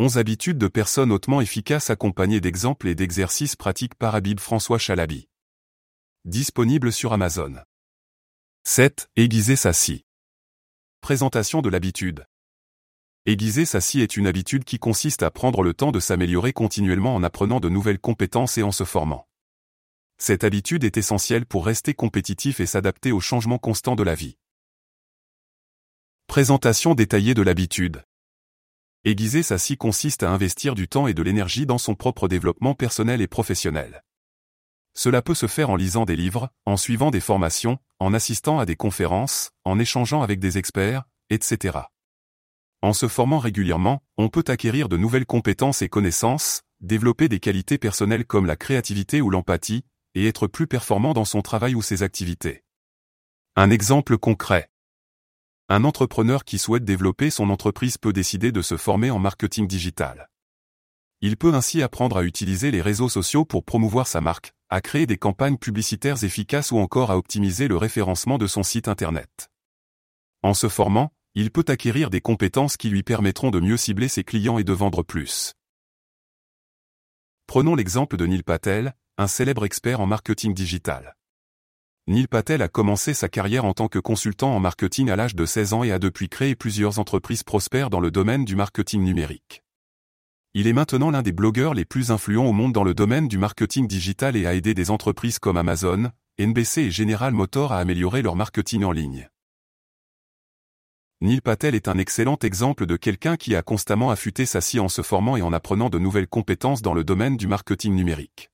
11 habitudes de personnes hautement efficaces accompagnées d'exemples et d'exercices pratiques par Habib François Chalabi. Disponible sur Amazon. 7. Aiguiser sa scie. Présentation de l'habitude. Aiguiser sa scie est une habitude qui consiste à prendre le temps de s'améliorer continuellement en apprenant de nouvelles compétences et en se formant. Cette habitude est essentielle pour rester compétitif et s'adapter aux changements constants de la vie. Présentation détaillée de l'habitude. Aiguiser sa scie consiste à investir du temps et de l'énergie dans son propre développement personnel et professionnel. Cela peut se faire en lisant des livres, en suivant des formations, en assistant à des conférences, en échangeant avec des experts, etc. En se formant régulièrement, on peut acquérir de nouvelles compétences et connaissances, développer des qualités personnelles comme la créativité ou l'empathie, et être plus performant dans son travail ou ses activités. Un exemple concret. Un entrepreneur qui souhaite développer son entreprise peut décider de se former en marketing digital. Il peut ainsi apprendre à utiliser les réseaux sociaux pour promouvoir sa marque, à créer des campagnes publicitaires efficaces ou encore à optimiser le référencement de son site Internet. En se formant, il peut acquérir des compétences qui lui permettront de mieux cibler ses clients et de vendre plus. Prenons l'exemple de Neil Patel, un célèbre expert en marketing digital. Neil Patel a commencé sa carrière en tant que consultant en marketing à l'âge de 16 ans et a depuis créé plusieurs entreprises prospères dans le domaine du marketing numérique. Il est maintenant l'un des blogueurs les plus influents au monde dans le domaine du marketing digital et a aidé des entreprises comme Amazon, NBC et General Motors à améliorer leur marketing en ligne. Neil Patel est un excellent exemple de quelqu'un qui a constamment affûté sa scie en se formant et en apprenant de nouvelles compétences dans le domaine du marketing numérique.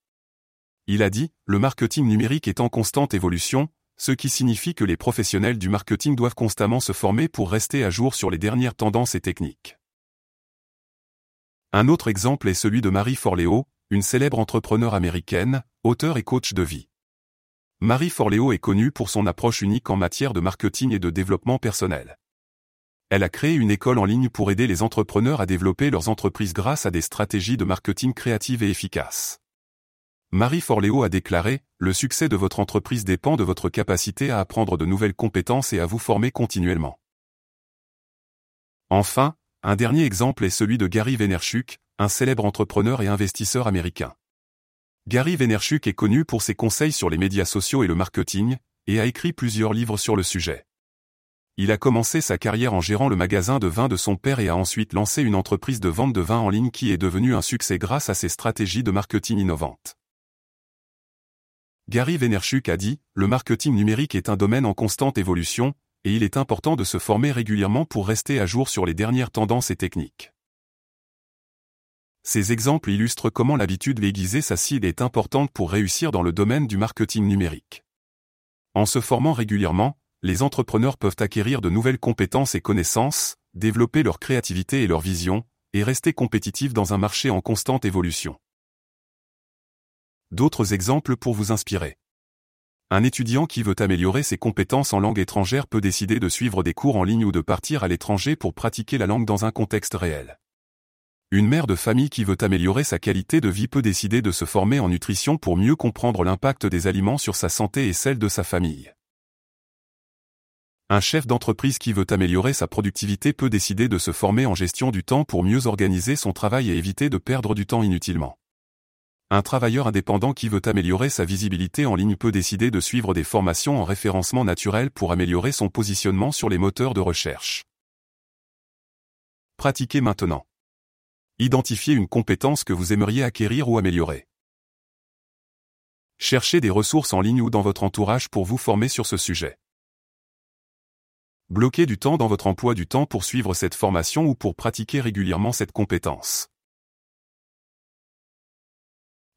Il a dit, le marketing numérique est en constante évolution, ce qui signifie que les professionnels du marketing doivent constamment se former pour rester à jour sur les dernières tendances et techniques. Un autre exemple est celui de Marie Forleo, une célèbre entrepreneur américaine, auteur et coach de vie. Marie Forleo est connue pour son approche unique en matière de marketing et de développement personnel. Elle a créé une école en ligne pour aider les entrepreneurs à développer leurs entreprises grâce à des stratégies de marketing créatives et efficaces. Marie Forleo a déclaré, Le succès de votre entreprise dépend de votre capacité à apprendre de nouvelles compétences et à vous former continuellement. Enfin, un dernier exemple est celui de Gary Vaynerchuk, un célèbre entrepreneur et investisseur américain. Gary Vaynerchuk est connu pour ses conseils sur les médias sociaux et le marketing, et a écrit plusieurs livres sur le sujet. Il a commencé sa carrière en gérant le magasin de vin de son père et a ensuite lancé une entreprise de vente de vin en ligne qui est devenue un succès grâce à ses stratégies de marketing innovantes. Gary Vaynerchuk a dit, le marketing numérique est un domaine en constante évolution, et il est important de se former régulièrement pour rester à jour sur les dernières tendances et techniques. Ces exemples illustrent comment l'habitude d'aiguiser sa est importante pour réussir dans le domaine du marketing numérique. En se formant régulièrement, les entrepreneurs peuvent acquérir de nouvelles compétences et connaissances, développer leur créativité et leur vision, et rester compétitifs dans un marché en constante évolution. D'autres exemples pour vous inspirer. Un étudiant qui veut améliorer ses compétences en langue étrangère peut décider de suivre des cours en ligne ou de partir à l'étranger pour pratiquer la langue dans un contexte réel. Une mère de famille qui veut améliorer sa qualité de vie peut décider de se former en nutrition pour mieux comprendre l'impact des aliments sur sa santé et celle de sa famille. Un chef d'entreprise qui veut améliorer sa productivité peut décider de se former en gestion du temps pour mieux organiser son travail et éviter de perdre du temps inutilement. Un travailleur indépendant qui veut améliorer sa visibilité en ligne peut décider de suivre des formations en référencement naturel pour améliorer son positionnement sur les moteurs de recherche. Pratiquez maintenant. Identifiez une compétence que vous aimeriez acquérir ou améliorer. Cherchez des ressources en ligne ou dans votre entourage pour vous former sur ce sujet. Bloquez du temps dans votre emploi du temps pour suivre cette formation ou pour pratiquer régulièrement cette compétence.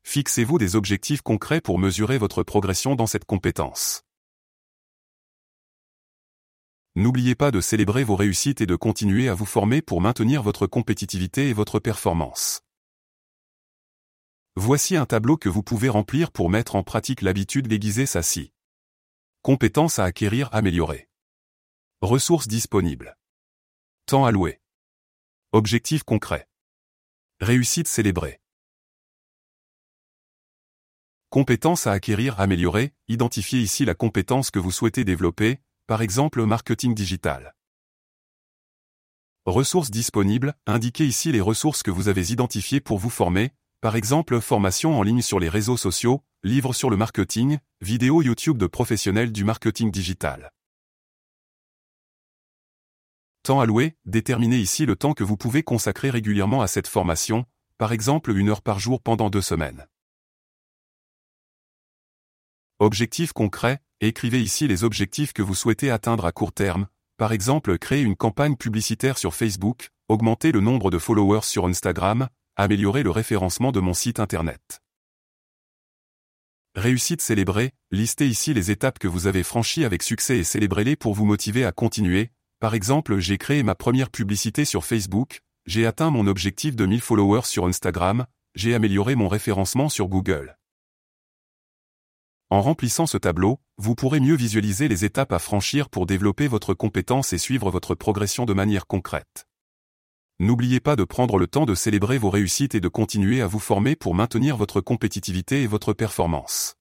Fixez-vous des objectifs concrets pour mesurer votre progression dans cette compétence. N'oubliez pas de célébrer vos réussites et de continuer à vous former pour maintenir votre compétitivité et votre performance. Voici un tableau que vous pouvez remplir pour mettre en pratique l'habitude d'aiguiser sa scie. Compétences à acquérir améliorées. Ressources disponibles. Temps alloué. Objectifs concrets. Réussite célébrée. Compétences à acquérir améliorer, identifiez ici la compétence que vous souhaitez développer, par exemple marketing digital. Ressources disponibles, indiquez ici les ressources que vous avez identifiées pour vous former, par exemple formation en ligne sur les réseaux sociaux, livres sur le marketing, vidéos YouTube de professionnels du marketing digital. Temps alloué, déterminez ici le temps que vous pouvez consacrer régulièrement à cette formation, par exemple une heure par jour pendant deux semaines. Objectifs concrets, écrivez ici les objectifs que vous souhaitez atteindre à court terme, par exemple créer une campagne publicitaire sur Facebook, augmenter le nombre de followers sur Instagram, améliorer le référencement de mon site internet. Réussite célébrée, listez ici les étapes que vous avez franchies avec succès et célébrez-les pour vous motiver à continuer, par exemple, j'ai créé ma première publicité sur Facebook, j'ai atteint mon objectif de 1000 followers sur Instagram, j'ai amélioré mon référencement sur Google. En remplissant ce tableau, vous pourrez mieux visualiser les étapes à franchir pour développer votre compétence et suivre votre progression de manière concrète. N'oubliez pas de prendre le temps de célébrer vos réussites et de continuer à vous former pour maintenir votre compétitivité et votre performance.